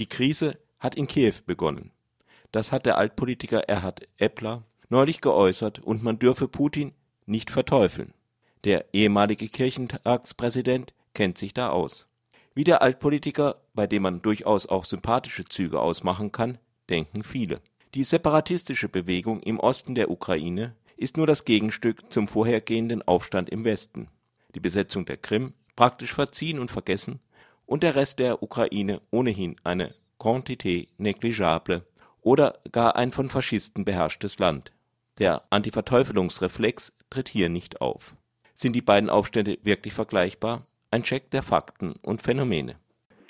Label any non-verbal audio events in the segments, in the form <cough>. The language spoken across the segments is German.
Die Krise hat in Kiew begonnen. Das hat der Altpolitiker Erhard Eppler neulich geäußert und man dürfe Putin nicht verteufeln. Der ehemalige Kirchentagspräsident kennt sich da aus. Wie der Altpolitiker, bei dem man durchaus auch sympathische Züge ausmachen kann, denken viele. Die separatistische Bewegung im Osten der Ukraine ist nur das Gegenstück zum vorhergehenden Aufstand im Westen. Die Besetzung der Krim praktisch verziehen und vergessen und der Rest der Ukraine ohnehin eine quantité négligeable oder gar ein von Faschisten beherrschtes Land. Der Antiverteufelungsreflex tritt hier nicht auf. Sind die beiden Aufstände wirklich vergleichbar? Ein Check der Fakten und Phänomene.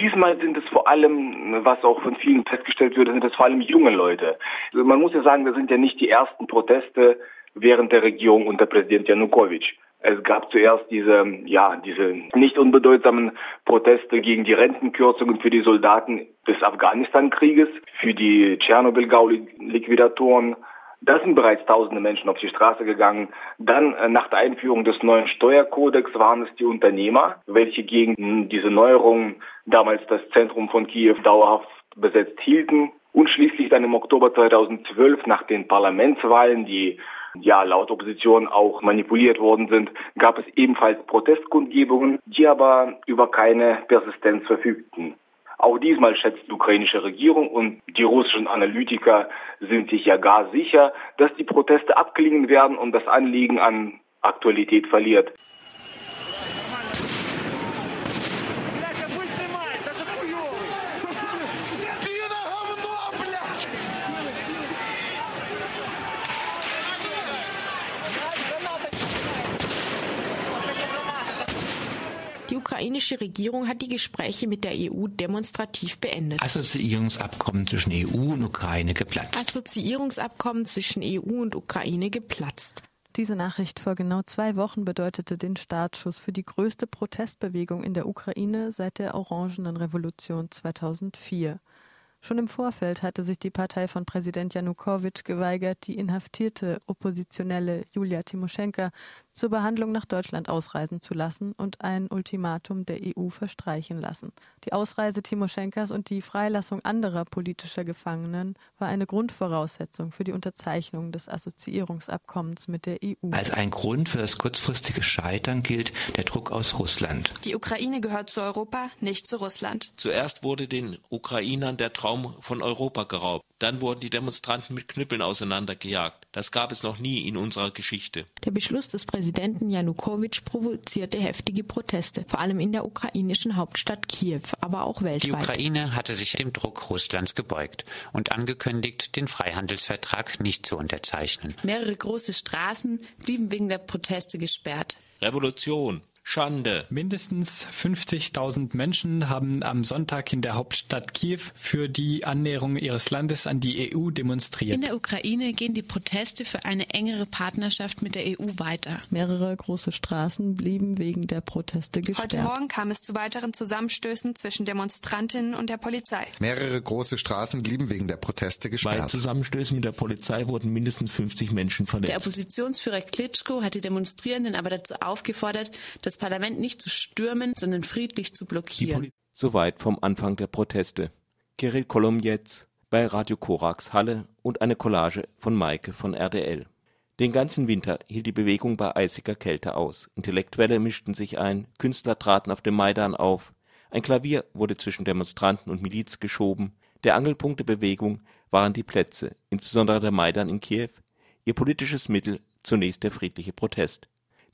Diesmal sind es vor allem, was auch von vielen festgestellt wird, sind es vor allem junge Leute. Also man muss ja sagen, das sind ja nicht die ersten Proteste während der Regierung unter Präsident Janukowitsch. Es gab zuerst diese, ja, diese nicht unbedeutsamen Proteste gegen die Rentenkürzungen für die Soldaten des Afghanistan-Krieges, für die Tschernobyl-Gau-Liquidatoren. Da sind bereits tausende Menschen auf die Straße gegangen. Dann äh, nach der Einführung des neuen Steuerkodex waren es die Unternehmer, welche gegen diese Neuerungen damals das Zentrum von Kiew dauerhaft besetzt hielten. Und schließlich dann im Oktober 2012 nach den Parlamentswahlen, die ja laut Opposition auch manipuliert worden sind, gab es ebenfalls Protestkundgebungen, die aber über keine Persistenz verfügten. Auch diesmal schätzt die ukrainische Regierung und die russischen Analytiker sind sich ja gar sicher, dass die Proteste abklingen werden und das Anliegen an Aktualität verliert. Ukrainische Regierung hat die Gespräche mit der EU demonstrativ beendet. Assoziierungsabkommen zwischen EU und Ukraine geplatzt. Assoziierungsabkommen zwischen EU und Ukraine geplatzt. Diese Nachricht vor genau zwei Wochen bedeutete den Startschuss für die größte Protestbewegung in der Ukraine seit der Orangenen Revolution 2004. Schon im Vorfeld hatte sich die Partei von Präsident Janukowitsch geweigert, die inhaftierte Oppositionelle Julia Timoschenka zur Behandlung nach Deutschland ausreisen zu lassen und ein Ultimatum der EU verstreichen lassen. Die Ausreise Timoschenkas und die Freilassung anderer politischer Gefangenen war eine Grundvoraussetzung für die Unterzeichnung des Assoziierungsabkommens mit der EU. Als ein Grund für das kurzfristige Scheitern gilt der Druck aus Russland. Die Ukraine gehört zu Europa, nicht zu Russland. Zuerst wurde den Ukrainern der Traum von Europa geraubt. Dann wurden die Demonstranten mit Knüppeln auseinandergejagt. Das gab es noch nie in unserer Geschichte. Der Beschluss des Präsidenten Janukowitsch provozierte heftige Proteste, vor allem in der ukrainischen Hauptstadt Kiew, aber auch weltweit. Die Ukraine hatte sich dem Druck Russlands gebeugt und angekündigt, den Freihandelsvertrag nicht zu unterzeichnen. Mehrere große Straßen blieben wegen der Proteste gesperrt. Revolution, Schande. Mindestens 50.000 Menschen haben am Sonntag in der Hauptstadt Kiew für die Annäherung ihres Landes an die EU demonstriert. In der Ukraine gehen die Proteste für eine engere Partnerschaft mit der EU weiter. Mehrere große Straßen blieben wegen der Proteste gesperrt. Heute Morgen kam es zu weiteren Zusammenstößen zwischen Demonstrantinnen und der Polizei. Mehrere große Straßen blieben wegen der Proteste gesperrt. Bei Zusammenstößen mit der Polizei wurden mindestens 50 Menschen verletzt. Der Oppositionsführer Klitschko hat die Demonstrierenden aber dazu aufgefordert, das Parlament nicht zu stürmen, sondern friedlich zu blockieren. Soweit vom Anfang der Proteste. Kirill Kolomjetz bei Radio Korax Halle und eine Collage von Maike von RDL. Den ganzen Winter hielt die Bewegung bei eisiger Kälte aus. Intellektuelle mischten sich ein, Künstler traten auf dem Maidan auf, ein Klavier wurde zwischen Demonstranten und Miliz geschoben. Der Angelpunkt der Bewegung waren die Plätze, insbesondere der Maidan in Kiew, ihr politisches Mittel zunächst der friedliche Protest.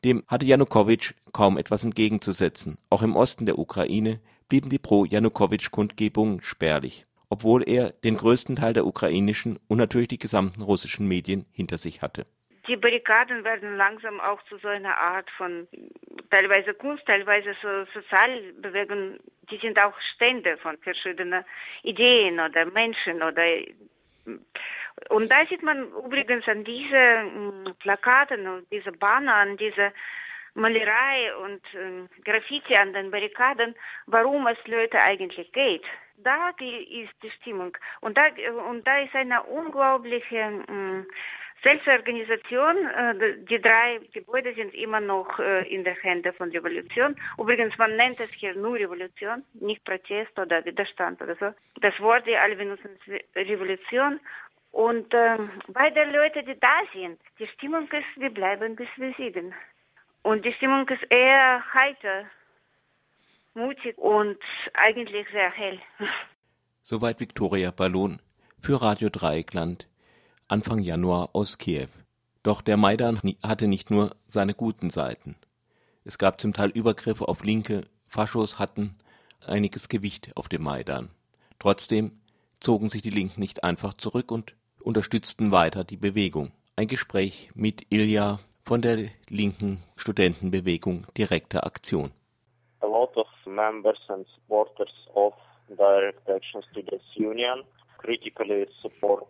Dem hatte Janukowitsch kaum etwas entgegenzusetzen. Auch im Osten der Ukraine blieben die Pro-Janukowitsch-Kundgebungen spärlich, obwohl er den größten Teil der ukrainischen und natürlich die gesamten russischen Medien hinter sich hatte. Die Barrikaden werden langsam auch zu so einer Art von teilweise Kunst, teilweise so Sozialbewegung. Die sind auch Stände von verschiedenen Ideen oder Menschen oder und da sieht man übrigens an diese mm, Plakaten und diese Banner, an diese Malerei und äh, Graffiti an den Barrikaden, warum es Leute eigentlich geht. Da ist die Stimmung. Und da, und da ist eine unglaubliche äh, Selbstorganisation, äh, die drei Gebäude sind immer noch äh, in der Hände von Revolution. Übrigens, man nennt es hier nur Revolution, nicht Protest oder Widerstand oder so. Das Wort, die alle benutzen, Revolution. Und äh, beide Leute, die da sind, die Stimmung ist, wir bleiben bis wir siegen. Und die Stimmung ist eher heiter, mutig und eigentlich sehr hell. <laughs> Soweit Viktoria Ballon für Radio Dreieckland Anfang Januar aus Kiew. Doch der Maidan hatte nicht nur seine guten Seiten. Es gab zum Teil Übergriffe auf Linke, Faschos hatten einiges Gewicht auf dem Maidan. Trotzdem zogen sich die Linken nicht einfach zurück und unterstützten weiter die Bewegung. Ein Gespräch mit Ilja von der linken Studentenbewegung Direkte Aktion. A lot of members and supporters of Direct Action Students Union critically support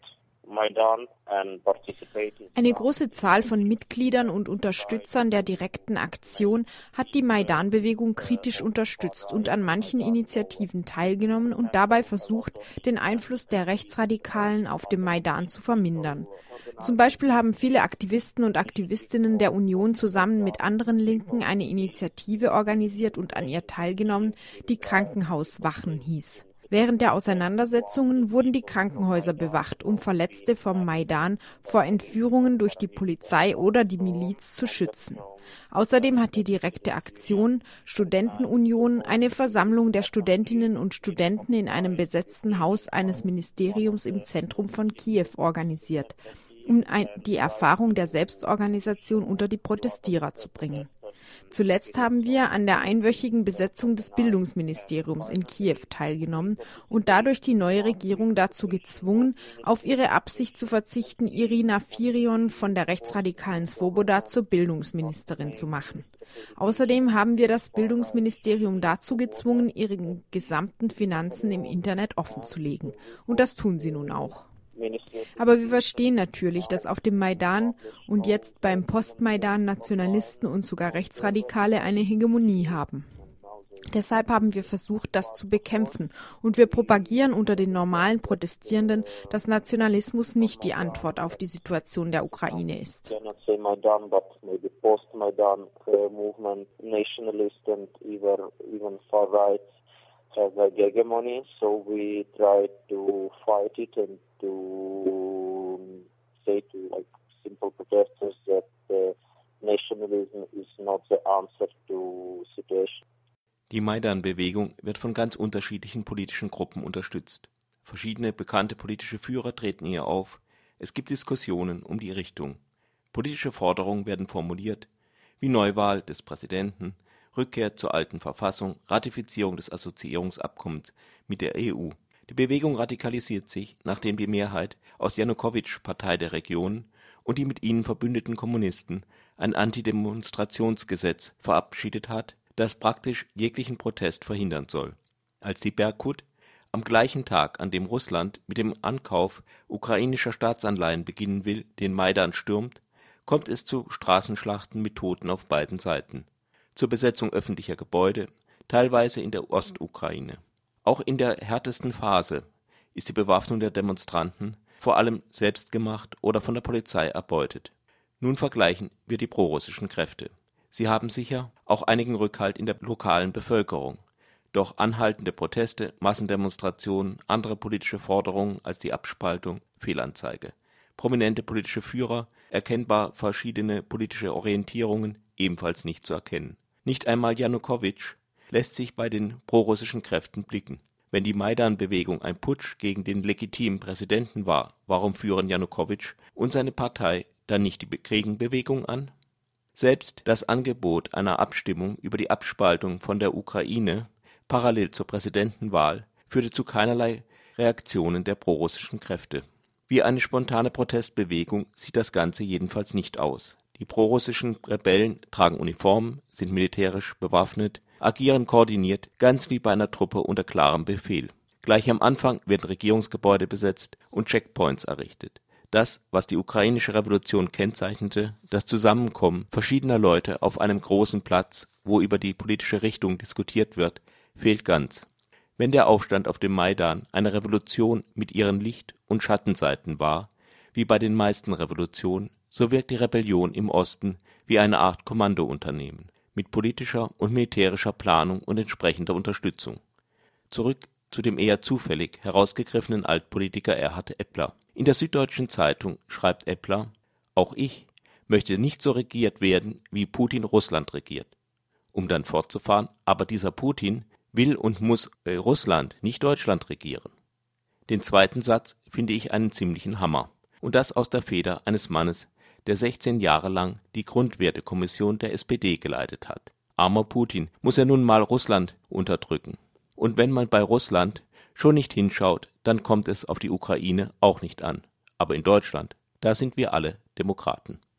eine große Zahl von Mitgliedern und Unterstützern der direkten Aktion hat die Maidan-Bewegung kritisch unterstützt und an manchen Initiativen teilgenommen und dabei versucht, den Einfluss der Rechtsradikalen auf dem Maidan zu vermindern. Zum Beispiel haben viele Aktivisten und Aktivistinnen der Union zusammen mit anderen Linken eine Initiative organisiert und an ihr teilgenommen, die Krankenhauswachen hieß. Während der Auseinandersetzungen wurden die Krankenhäuser bewacht, um Verletzte vom Maidan vor Entführungen durch die Polizei oder die Miliz zu schützen. Außerdem hat die direkte Aktion Studentenunion eine Versammlung der Studentinnen und Studenten in einem besetzten Haus eines Ministeriums im Zentrum von Kiew organisiert, um die Erfahrung der Selbstorganisation unter die Protestierer zu bringen. Zuletzt haben wir an der einwöchigen Besetzung des Bildungsministeriums in Kiew teilgenommen und dadurch die neue Regierung dazu gezwungen, auf ihre Absicht zu verzichten, Irina Firion von der rechtsradikalen Svoboda zur Bildungsministerin zu machen. Außerdem haben wir das Bildungsministerium dazu gezwungen, ihre gesamten Finanzen im Internet offenzulegen. Und das tun sie nun auch. Aber wir verstehen natürlich, dass auf dem Maidan und jetzt beim Postmaidan Nationalisten und sogar Rechtsradikale eine Hegemonie haben. Deshalb haben wir versucht, das zu bekämpfen, und wir propagieren unter den normalen Protestierenden, dass Nationalismus nicht die Antwort auf die Situation der Ukraine ist. have a hegemony, so we try to fight it and to say to like simple protesters that uh, nationalism is not the answer to situation. Die Maidan-Bewegung wird von ganz unterschiedlichen politischen Gruppen unterstützt. Verschiedene bekannte politische Führer treten ihr auf. Es gibt Diskussionen um die Richtung. Politische Forderungen werden formuliert, wie Neuwahl des Präsidenten, Rückkehr zur alten Verfassung, Ratifizierung des Assoziierungsabkommens mit der EU. Die Bewegung radikalisiert sich, nachdem die Mehrheit aus Janukowitsch Partei der Regionen und die mit ihnen verbündeten Kommunisten ein Antidemonstrationsgesetz verabschiedet hat, das praktisch jeglichen Protest verhindern soll. Als die Berkut am gleichen Tag, an dem Russland mit dem Ankauf ukrainischer Staatsanleihen beginnen will, den Maidan stürmt, kommt es zu Straßenschlachten mit Toten auf beiden Seiten zur Besetzung öffentlicher Gebäude, teilweise in der Ostukraine. Auch in der härtesten Phase ist die Bewaffnung der Demonstranten vor allem selbst gemacht oder von der Polizei erbeutet. Nun vergleichen wir die prorussischen Kräfte. Sie haben sicher auch einigen Rückhalt in der lokalen Bevölkerung. Doch anhaltende Proteste, Massendemonstrationen, andere politische Forderungen als die Abspaltung, Fehlanzeige. Prominente politische Führer, erkennbar verschiedene politische Orientierungen, ebenfalls nicht zu erkennen. Nicht einmal Janukowitsch lässt sich bei den prorussischen Kräften blicken. Wenn die Maidan-Bewegung ein Putsch gegen den legitimen Präsidenten war, warum führen Janukowitsch und seine Partei dann nicht die Gegenbewegung an? Selbst das Angebot einer Abstimmung über die Abspaltung von der Ukraine parallel zur Präsidentenwahl führte zu keinerlei Reaktionen der prorussischen Kräfte. Wie eine spontane Protestbewegung sieht das Ganze jedenfalls nicht aus die prorussischen Rebellen tragen Uniformen, sind militärisch bewaffnet, agieren koordiniert, ganz wie bei einer Truppe unter klarem Befehl. Gleich am Anfang werden Regierungsgebäude besetzt und Checkpoints errichtet. Das, was die ukrainische Revolution kennzeichnete, das Zusammenkommen verschiedener Leute auf einem großen Platz, wo über die politische Richtung diskutiert wird, fehlt ganz. Wenn der Aufstand auf dem Maidan eine Revolution mit ihren Licht- und Schattenseiten war Wie bei den meisten Revolutionen, so wirkt die Rebellion im Osten wie eine Art Kommandounternehmen mit politischer und militärischer Planung und entsprechender Unterstützung. Zurück zu dem eher zufällig herausgegriffenen Altpolitiker Erhard Eppler. In der Süddeutschen Zeitung schreibt Eppler: „ Auch ich möchte nicht so regiert werden, wie Putin Russland regiert. “Um dann fortzufahren: „ Aber dieser Putin will und muss Russland, nicht Deutschland regieren. “Den zweiten Satz finde ich einen ziemlichen Hammer. Und das aus der Feder eines Mannes, der 16 Jahre lang die Grundwertekommission der SPD geleitet hat. Armer Putin, muss er nun mal Russland unterdrücken. Und wenn man bei Russland schon nicht hinschaut, dann kommt es auf die Ukraine auch nicht an. Aber in Deutschland, da sind wir alle Demokraten